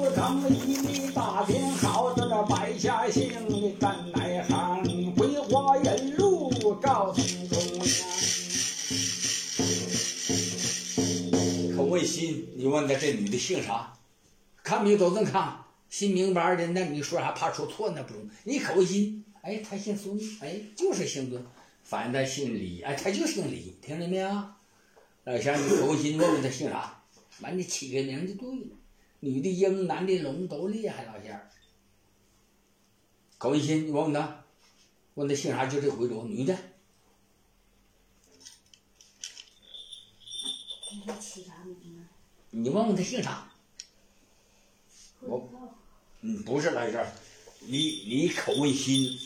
不成一米大兵好，在那败下姓的干奈行，桂花人路赵从中可问心，你问他这女的姓啥？看病都能看，心明白的，那你说啥怕说错那不中。你可问心，哎，他姓孙，哎，就是姓孙。反正他姓李，哎，他就姓李，听着没有？老乡，你可问心，问问他姓啥？完，你起个名就对了。女的鹰，男的龙，都厉害，老乡。可问心，你问问他，问他姓啥？就这回族，女的。你起啥名啊？你问问他姓啥？我，嗯，不是来这儿，你你可问心，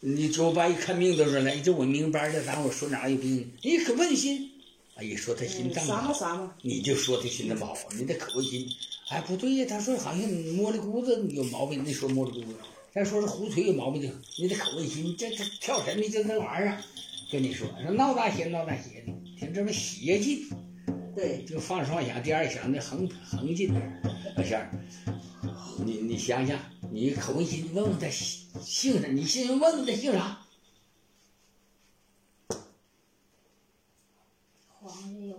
你九八一看病的时候来，这我明白了，咱我说哪有病？你可问心，哎呀，说他心脏不啥嘛好，啥嘛，你就说他心脏不好，你得口问心。哎，不对呀，他说好像你摸了骨子有毛病，你说摸了骨子，再说是胡腿有毛病的，你得口问心，这这跳神的就那玩意儿，跟你说，说闹大邪闹大邪的，听这么邪劲。对，就放双响，第二响那横横劲，老乡儿，你你想想，你口问心，问问他姓姓啥？你先问问他姓啥？黄家有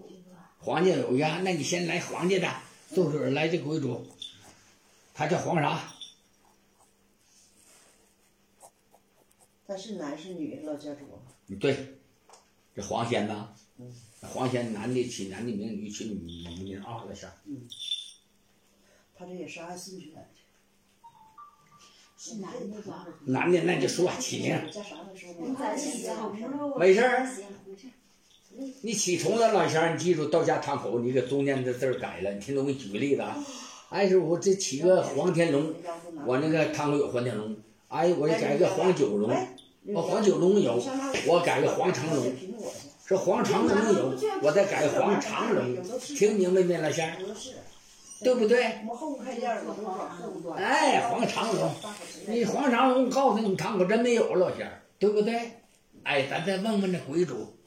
黄家有一个，那你先来黄家的，就是来这鬼主，他叫黄啥？他是男是女，老家主。对，这黄仙呐，黄仙男的起男的名，女起女名啊，老乡嗯。他这也是按顺序来的。是男的吧？男的那就说起名，叫啥没事儿。你起虫了，老乡儿，你记住，到家堂口，你给中间的字儿改了。你听懂？我给你举个例子啊，哎，是我这起个黄天龙，我那个堂口有黄天龙，哎，我就改个黄九龙，我黄九龙有，我改个黄长龙，这黄长龙有，我再改黄长龙，听明白没，老乡儿？对不对？哎，黄长龙，你黄长龙告诉你，堂口真没有老乡儿，对不对？哎，咱再问问那鬼主，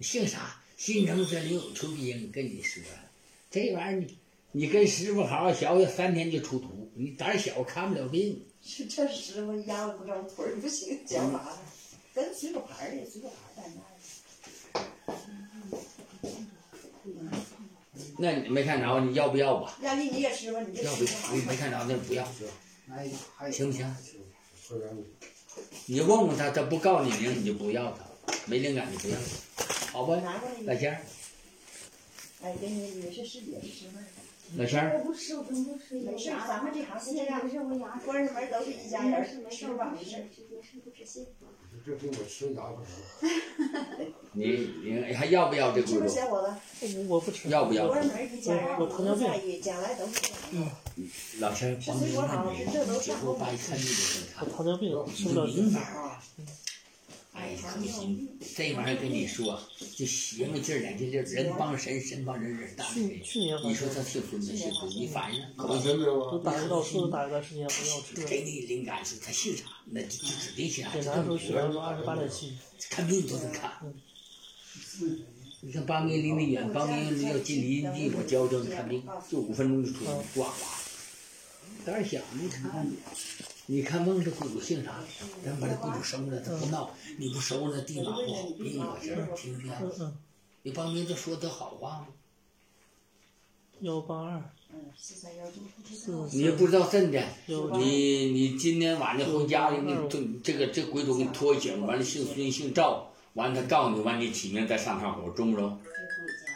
姓啥？心诚则灵，出兵。跟你说，这玩意儿你你跟师傅好好学学，三天就出徒。你胆小看不了病。是这师傅压了不着腿儿不行，脚麻了，跟随个牌儿的，水果牌儿在那儿。那你没看着，你要不要吧？压力你也吃吧，你这要不要？吃吧你没看着，那不要，行不行？你你问问他，他不告你名，你就不要他，没灵感你不要他，好吧？拿过来一个。老仙儿，哎，给你也是师姐是师妹儿。老仙儿，我不吃，我真不吃。没事儿咱们这行是这样没事，我牙关上门都是一家人儿，吃吧没事儿。没事不吃信。这给我吃牙不吃？你你还要不要这是不鬼主？是小伙子？我不吃。要不要？关上门一家人儿，我糖尿病在意，将来都是。老仙儿，帮你问你，九五八一看病就能看我。糖尿病吃不了明白啊？哎呀，可行，这玩意儿跟你说，就邪门劲儿两劲儿，人帮神，神帮人，人大去去年你说他姓孙子姓孙，你反应可打一道说打一段时间不要。给你灵感是他姓啥，那就就指定姓啥。检查的时候血压说二十八点七，看病都能看。你看八明离得远，八明要进离阴地，我教教你看病，就五分钟就出去，呱呱。胆儿小，你看，你看梦这鬼主姓啥？咱把这鬼主收了，他不闹，你不收了，地马不好病老乡儿，听听。嗯嗯，你帮明子说的好话吗？幺八二你也不知道真的，你你今天晚上回家，你这这个这鬼主给你托醒，完了姓孙姓赵，完了他告诉你，完你起名再上趟火，中不中？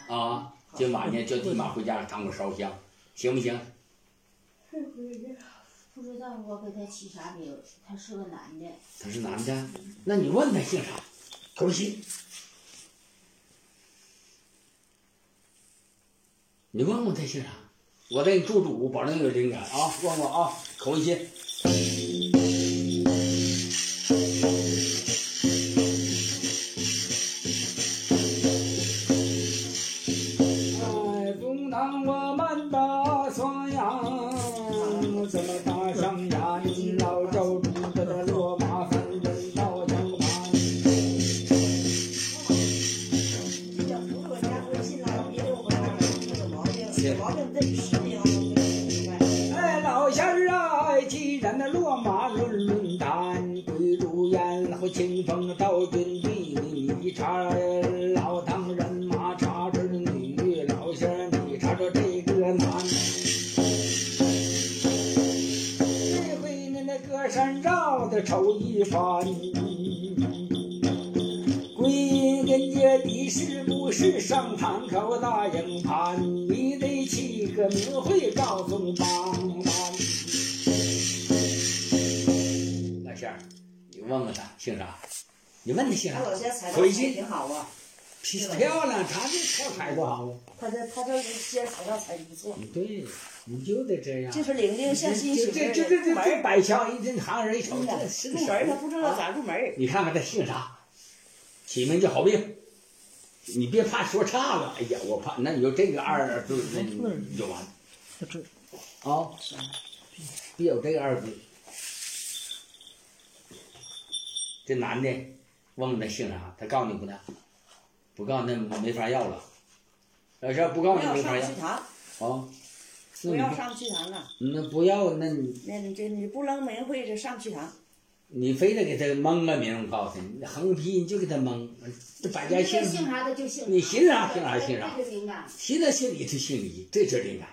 啊，今晚上叫地马回家堂口烧香，行不行？不知道我给他起啥名，他是个男的。他是男的，那你问他姓啥？口信。你问问他姓啥？我带你做主，保证有灵感啊！问问啊，口一心。起个名讳告诉帮忙。老仙儿，你问问他姓啥？你问他姓啥回去挺好啊，漂亮，他这跳彩多好啊！他这他这先彩票彩的不错，对，你就得这样。就是玲玲像新媳妇这这这这这摆桥一这行人一瞅，这入门他不知道咋入门。你看看他姓啥，起名叫好命。你别怕说差了，哎呀，我怕那你就这个二字，那你你就完了这啊！别有这个二字。这男的问问他姓啥，他告诉你不呢？不告诉那没法要了。要是不告诉你没法要上去堂，啊。那不不要上去堂了，那不要，那你那你这你不能名讳就上去堂。你非得给他蒙个名，我告诉你，横批你就给他蒙，这百家你姓这姓啥的就姓你姓啥姓啥姓啥这就敏感。现在姓李就姓李，这就是灵感。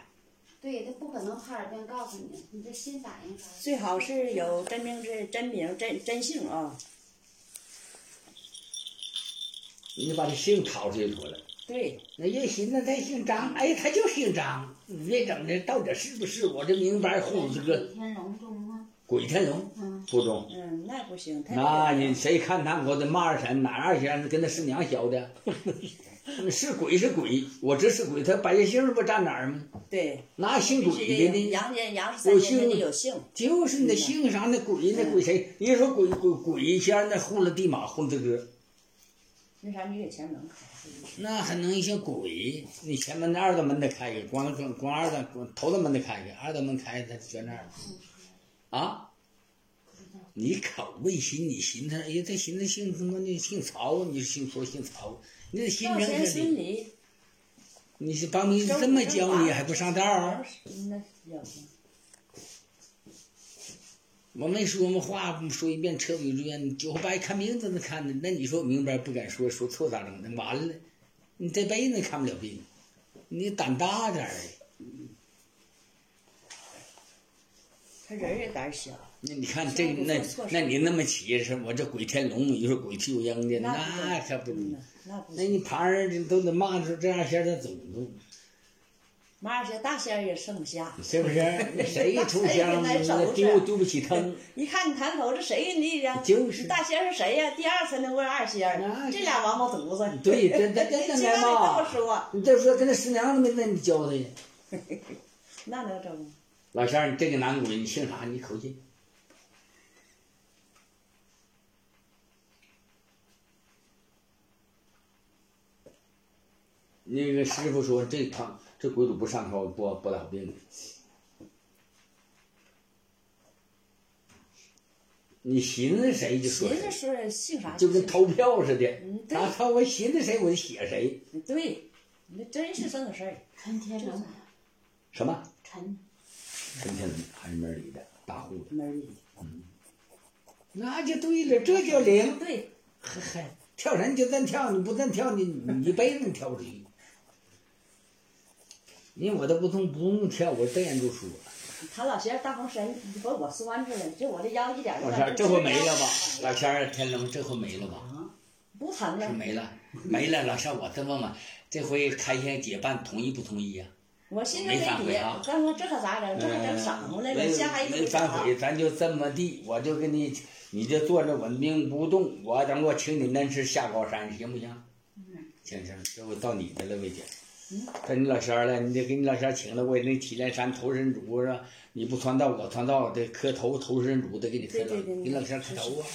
对，他不可能哈尔滨告诉你，你这心咋应啥？最好是有真名是真名真真姓啊，你把这姓掏出去得了。对，那人寻思他姓张，哎，他就姓张，你别整的到底是不是我这名牌糊这个天？鬼天龙嗯，不中。嗯，那不行，那你谁看他我的马二婶哪二婶跟他师娘学的？是鬼是鬼，我这是鬼，他百家姓不占哪儿吗？对，那姓鬼的呢？杨家杨氏三姓有姓，就是你那姓啥？那鬼那鬼谁？人家说鬼鬼鬼仙那糊了地马混这个，那啥你给前门开。那还能像鬼？你前门那二道门得开一个，光光光二道光头道门得开一个，二道门开他搁那儿啊？你口味寻，你寻思，哎呀，这寻思姓他妈的姓曹，你姓说姓曹，你这心赵钱人这里，你是帮你这么教你还不上道儿？我没说嘛话，说一遍彻底如愿，九白看病都能看的，那你说明白不敢说，说错咋整？那完了，你这辈子看不了病，你胆大点儿。他人儿也胆小，那你看这那那你那么起是我这鬼天龙，你说鬼屁股扔的，那那可不嗯。呐，那你。旁人都得骂出这样仙儿他走不动，马二仙大仙儿也剩不下，是不是？那谁出香，哎那丢丢不起 疼。一看你谈口这谁给你呀？就是大仙儿是谁呀？第二才能问二仙这俩王八犊子。对 这这这这这嘛么说，你再说跟那师娘都没问你教他呀。那能整吗？老仙儿，你这个男鬼，你姓啥？你口音？那个师傅说，这趟这鬼主不上朝，不不打病。你寻思谁就说谁，寻思说姓啥就跟投票似的嗯。他我寻思谁我就写谁。对，那真是这个事儿。陈天成，什么？陈陈天龙还是门里的大户的，门儿里那就对了，这叫灵。对，呵呵，跳绳就真跳，你不真跳，你你一辈子你跳不出去。因为我都不从不用跳，我这样就说。他老仙儿大风神把我拴住了，这我这腰一点老仙儿，这回没了吧？老仙儿，天龙，这回没了吧？不疼了。是没了，没了。老仙儿，我这么问，这回开县结办同意不同意呀、我心里没没底，反悔啊刚说这可咋整？这还整赏过来了，没下没堆反悔，咱就这么地，我就给你，你就坐着稳定不动，我等我请你恁吃下高山，行不行？行行，这回到你的了，魏姐。到你老仙儿了，你得给你老仙儿请了，我也那祁连山投身主是吧？你不传道，我传道，得磕头投身主，得给你磕头，给老仙儿磕头啊，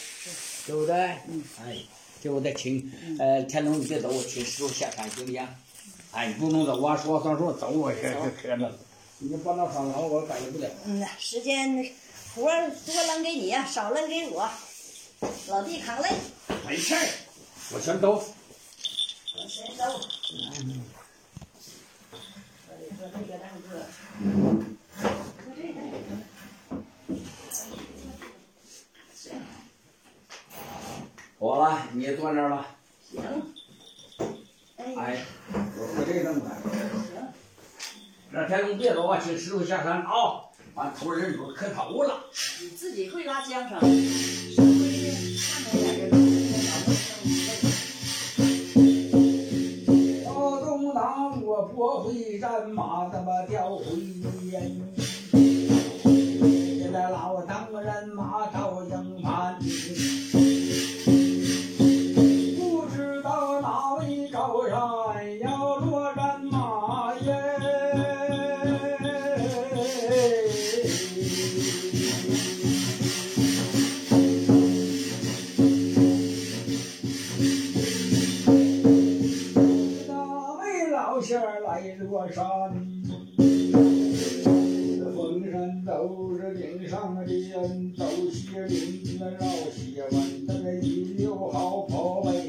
对不对？嗯。哎，这我再请，呃，天龙你别走，我请师傅下山行不行？哎，你不能走啊，说话算数，走我这这磕着了。你这帮到上楼，我感觉不了。嗯呐，时间活儿多扔给你呀，少扔给我。老弟扛累，没事儿，我全都。我先走。我得说这个那个。说这个那个。啊，你也坐那儿吧。行。哎，哎，我我这个么行，这天龙别走啊，请师傅下山啊！完头人有磕头了。你自己会拉缰绳，上回看着点人劳动党我拨回战马，他妈调回烟。哪位老仙儿来落山？风山都是顶上的人，都是林子绕西湾，那个一溜好跑呗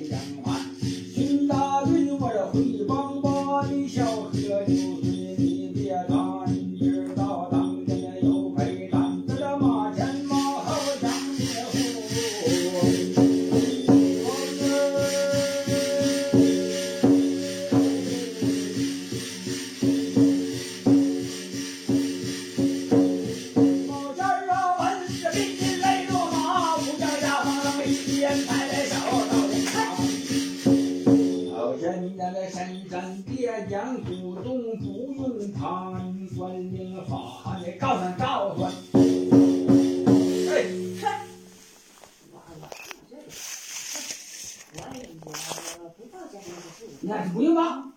不到家里就住。那是不用吧？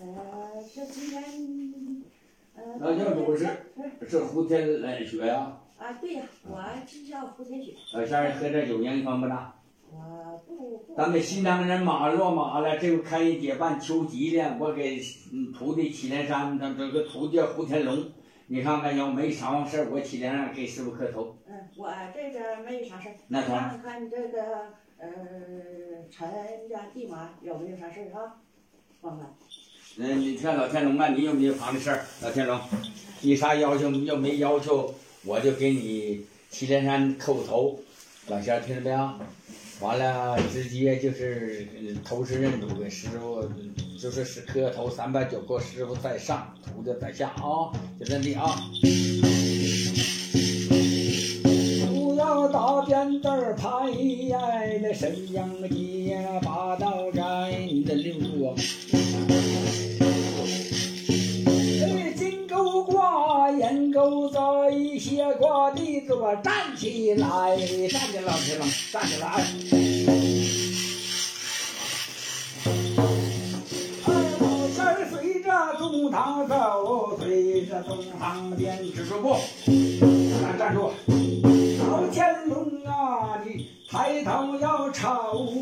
呃，是今天，呃，老教主是是胡天来雪呀、啊，对呀，我是叫胡天雪，老仙儿喝点酒年方不大。我不不。咱们新疆人马落马了，这回开一结伴求吉了。我给嗯徒弟祁连山，他这个徒弟叫胡天龙，你看看要没啥事儿，我祁连山给师傅磕头。嗯，我这个没啥事儿。那啥，看看这个呃陈家地马有没有啥事儿啊？帮帮。嗯，你看老天龙啊，你有没有房的事儿？老天龙，你啥要求？要没要求，我就给你祁连山叩个头。老仙儿听着没有？完了，直接就是呃头是认主给师傅，就是是磕头三拜九叩，师傅在上，徒弟在下啊，就这地啊。打扁担儿拍呀，那沈阳街八道寨的六座。哎，金钩挂，银钩在，斜挂的坐站起来，站起来，老天龙，站起来。哎，老仙儿随着中堂走，随着中堂边只说不，站站住。老天龙啊，你抬头要瞅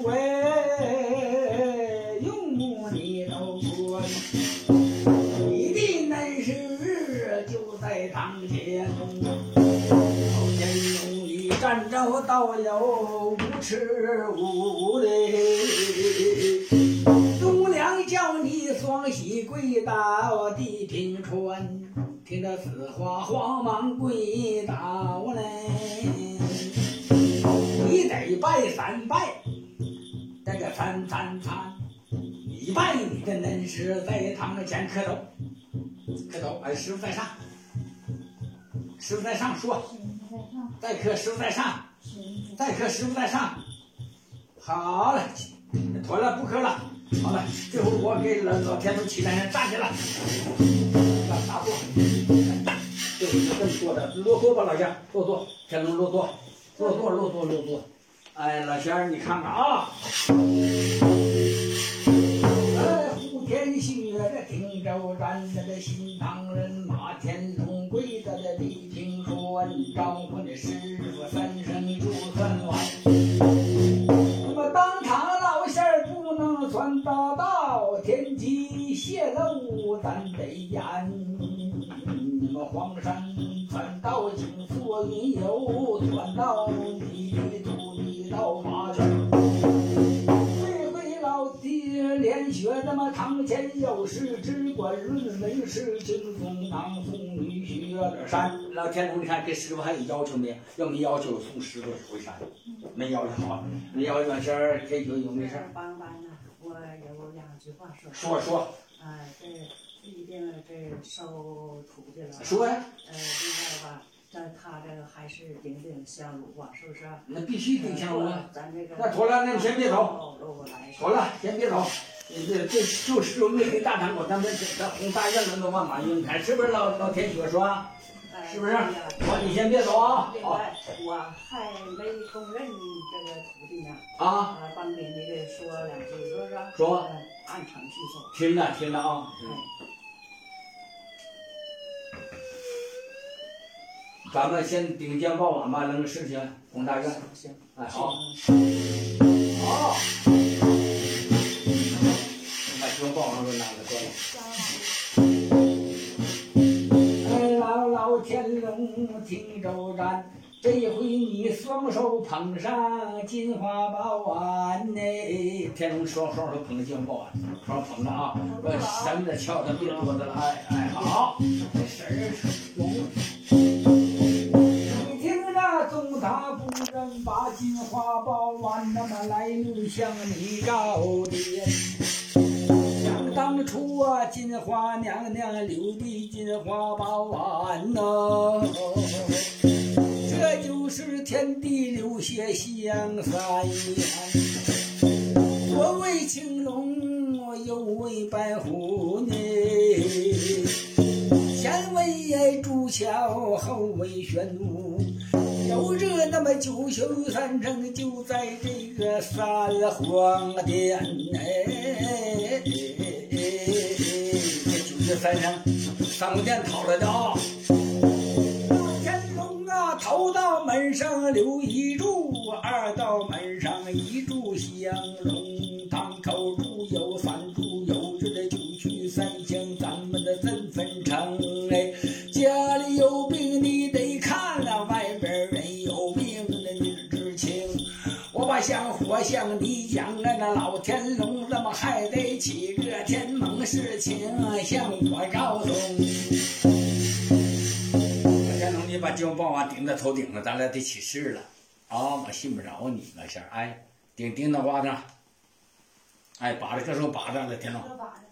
哎，用目你都观，你的本事就在堂前。老天龙一站着倒有五尺五嘞，东梁叫你双膝跪倒地平川。听着此话，慌忙跪倒嘞。你拜三拜，这个三三三，一拜你的恩师在堂前磕头，磕头，哎，师傅在上，师傅在上说，再磕师傅在上，再磕师傅在上，好了，妥了，不磕了，好了，最后我给老老天都起来站起来。打坐，就是这么做的，落座吧，老乡，落座，天龙落座，落座，落座，落座。哎，老仙儿，你看看啊，哎，胡天雪这汀州站着这新唐人马天龙跪在这地平川，招呼那师论，没事轻松当送女婿的山。老天龙，你看给师傅还有要求没？要没要求送师傅回山，没要求好，没要求完事儿给有有没事儿帮帮呢，我有两句话说。说说哎，这一定这收徒弟了。说呀，呃，另外吧，这他这个还是顶顶香炉啊，是不是？那必须顶香炉啊！咱这个。那妥了那你先别走走。来。好了，先别走。这这就是有那个大堂口，咱们这这红大院子都万马云开，是不是老老天哥说？是不是？好，你先别走啊！好，我还没公认这个徒弟呢。啊。帮给那个说两句，是不是？说。按程序走。听着，听着啊。咱们先顶尖报晚吧，那个事情，红大院。行。哎，好。好。把金报上都拿着过来。哎，老老天龙听周战，这回你双手捧上金花宝碗呢。天龙双双手捧着金花宝碗，双捧着啊，我绳子翘的别多的了。哎哎，好，这事儿中。总大夫人把金花宝碗那么来路向你告别。金花娘娘留的金花宝碗呐，这就是天地留下香三眼。左为青龙，我又为白虎呢，前为朱桥，后为玄武。有着那么九秀三城，就在这个三皇殿哎，这三城，三皇殿讨来的啊。天龙啊，头道门上留一柱，二道门上一柱香，把香火向你讲啊，那老天龙怎么还得起个天盟事情向我告诉？老天龙，你把金棒往顶在头顶上，咱俩得起誓了啊！我信不着你那事儿，哎，顶顶脑瓜子，哎，把着，各说把着，了天龙，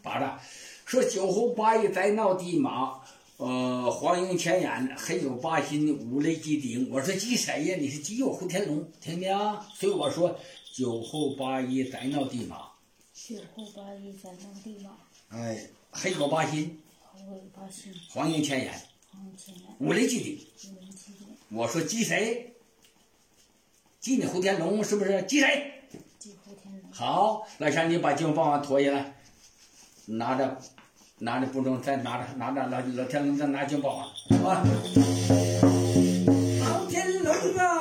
把着，说九侯八义再闹地马。呃，黄莺前眼，黑有八心，五雷击顶。我说击谁呀？你是击我胡天龙，听没啊？所以我说九后八一再闹地马。酒后八一再闹地马。哎，黑狗八心。黑狗八心。黄营前眼。黄营前眼。五雷击顶。五雷击顶。我说击谁？击你胡天龙是不是？击谁？击胡天龙。好，老乡，你把金棒棒脱下来，拿着。拿着不中，再拿着拿着老老天龙再拿金宝啊！老天龙啊，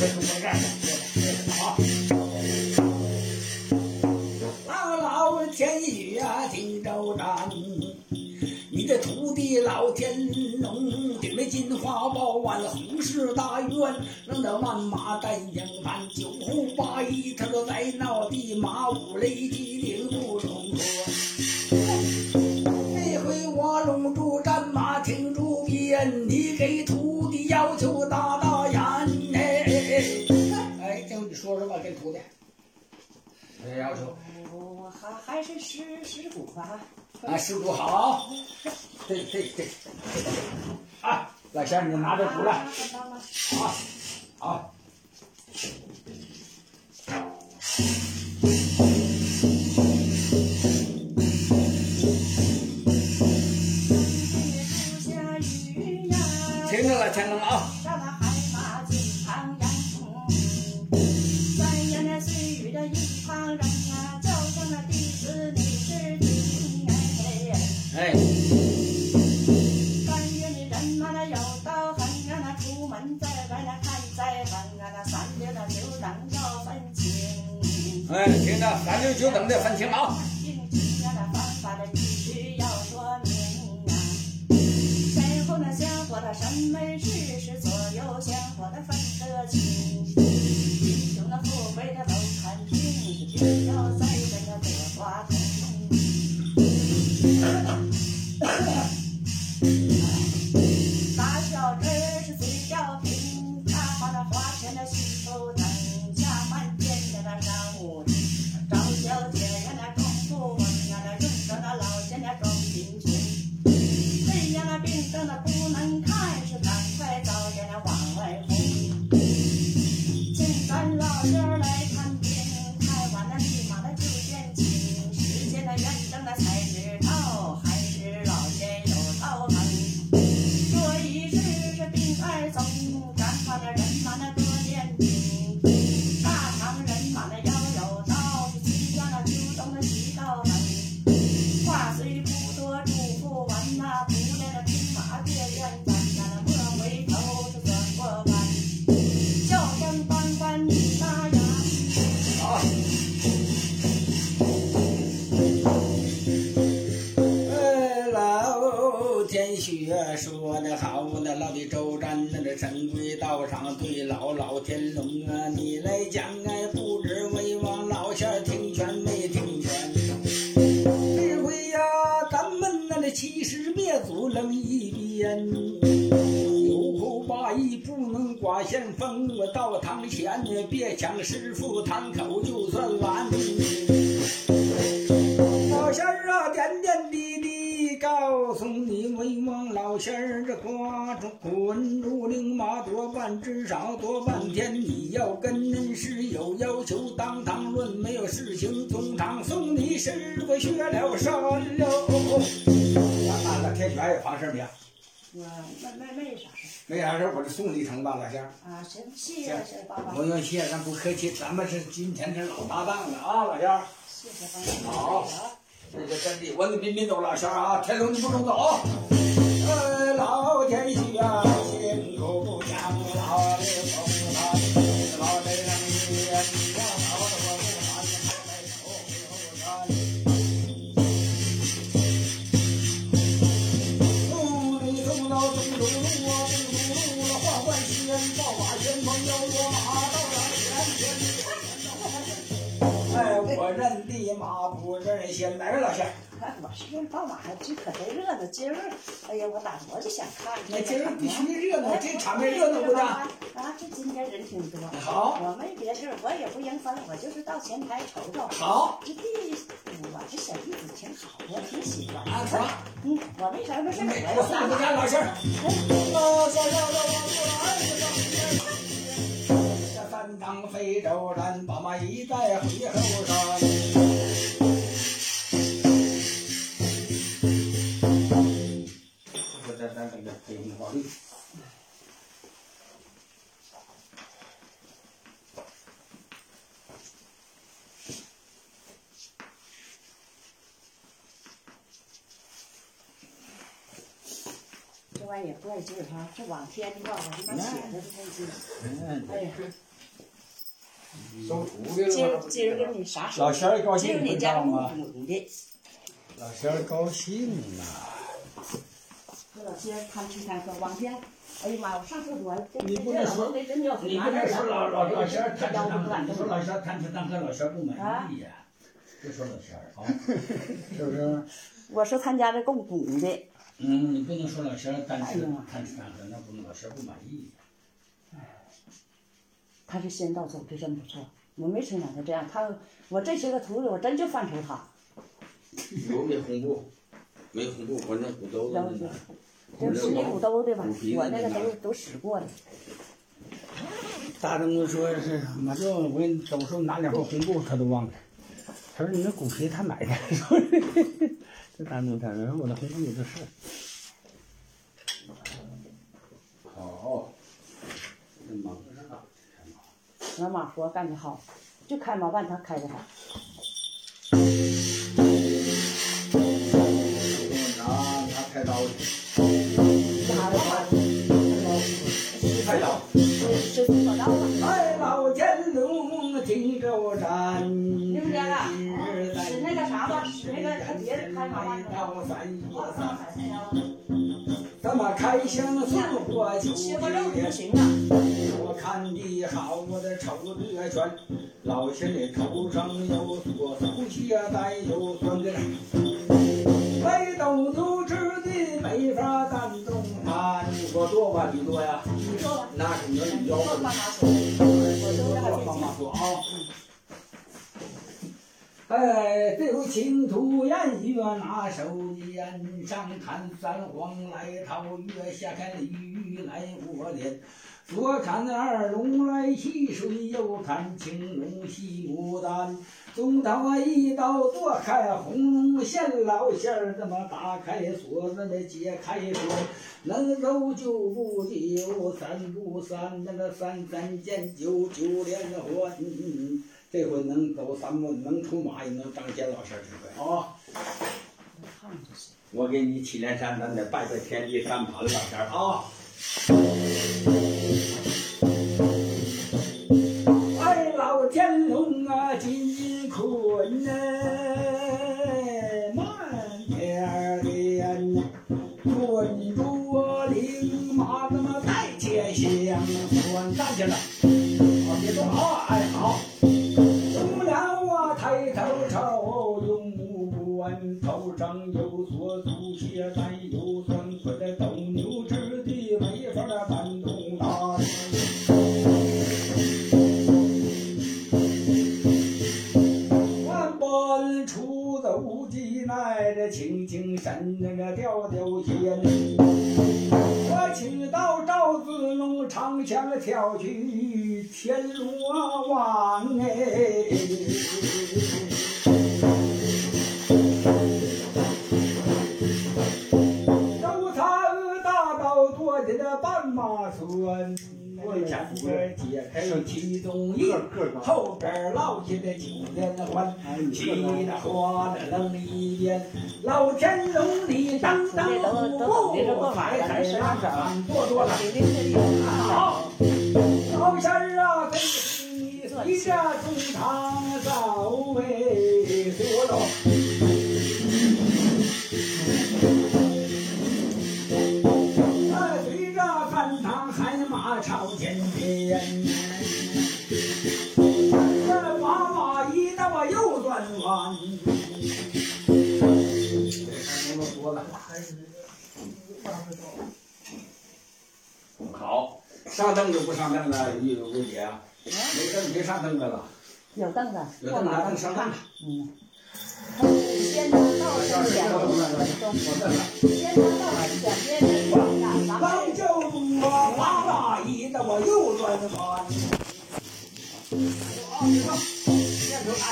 哎，手着中间干的，好。老天爷呀，听着战，你的徒弟老天龙顶着金花豹碗，宏誓大愿，让那万马担迎盼。九后八一，他说在闹地马，五雷击顶不哎，要求。我还还是十十股吧。啊，十股好。对对对。啊，老乡，你拿着鼓来。好，好。哎，听着，三六九等的分清啊。今天的方法必须要说明啊。先后那先后的审美事是左右先后的分得清。弟兄那富贵的都看清，是必要在这个得话通。抢师傅堂口就算完。老仙儿啊，点点滴滴告诉你，为王老仙儿这瓜中滚入灵马多半至少多半天，你要跟人是有要求，当堂论没有事情，中堂送你师傅学了山喽。咱那天权也发事没有？我没没没啥没啥事儿，我就送你一程吧，老乡。啊，行，谢谢爸爸不，用谢，咱不客气，咱们是今天是老搭档了啊，老仙儿。谢谢爸爸。好这个真的，我给彬彬走了，仙儿啊，天龙你不能走老天爷啊，辛苦养老认的马不认先，哪位老仙儿？我是认宝马，这可得热闹。今儿，哎呀，我打我就想看。那今儿必须热闹，这场面热闹不啊的？啊，这今天人挺多。好我没别地儿，我也不迎风，我就是到前台瞅瞅。好，这地，我这小弟子挺好，我挺喜欢。啊，什么？嗯，我没啥个事儿，我我送回家老仙儿。老仙儿要到我过来，这三趟非洲人，把马一带回后山。我这咱这个。这玩意儿也怪劲儿哈，这往天挂，我他妈写的都费劲。嗯，哎呀，收徒弟今今儿给你啥时候？老仙儿高今儿兴，你家务道吗？补的，老仙儿高兴啊！这老些贪吃贪喝，往天，哎呀妈，我上厕所，这你这老不能说头给真尿你不能说老老老仙儿贪吃腰贪喝，不断你说老仙儿贪吃贪喝，老仙儿不满意呀。别说老仙儿啊，是不是？我是他家这够补的，嗯，你不能说老仙儿贪吃哎呀贪吃贪喝，那不能老仙儿不满意。他这仙道走的真不错，我没成想他这样，他我这些个徒弟我真就犯愁他，有没红布？没红布，我那骨头然后就这是泥骨兜的吧，我那个都都使过的，大东子说是马上我给你走时候拿两块红布，他都忘了。他说你那骨皮他买的，说 这大东他说我那红布有的是。好。那马活干得好，就开毛办他开的好，老，找到了！百宝天山，你们家啊，是那个啥吗？那个的开麻将，咱咱把开箱的送货。过，行。我看的好，我的瞅的全。老天生头上有多东西？带有钻的。没动就知的没法担动它。你说多吧，你多呀？你说，那是你你要说爸妈说，我说妈说啊。哎，对青土偃月拿手烟，上看三皇来桃月，下看鱼来我脸。左看二龙来戏水，右看青龙戏牡丹。中头一刀剁开红线，老仙儿这么打开锁子的解开锁，能走就不丢，三不三那个三三见九九连环。这回能走三步，能出马，也能彰显老仙儿智慧啊！我给你七连山，咱得拜拜天地三跑的老仙儿啊！后边落下的几连环，气得花的愣一边。老天龙你当当不误，还在山上多多了。好，老仙儿啊，跟你一下中堂走哎，随我上凳子不上凳子，玉吴姐啊，没事你别上凳子了，有凳子，有凳子拿凳子上凳子。嗯。先拿到是前我边，凳子。先拿到是前边的床上，然后老九我马马一到我右转弯。啊，你说，念头来。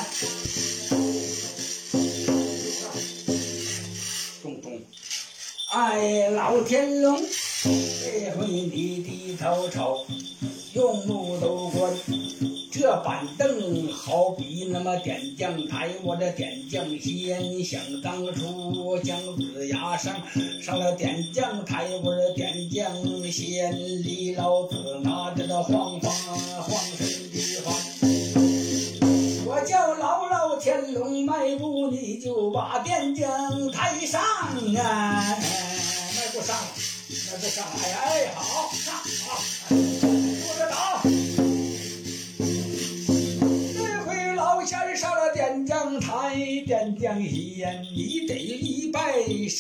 中中。哎，老天龙，这回你低头瞅，用目都观。这板凳好比那么点将台，我这点将先想当初姜子牙上上了点将台，我这点将先李老子拿着那晃晃晃身的晃。我叫老老天龙迈步，你就把点将台上啊，迈步上，哎好上好，坐着打。这回老仙儿上了点将台，点将仙，你得礼拜上。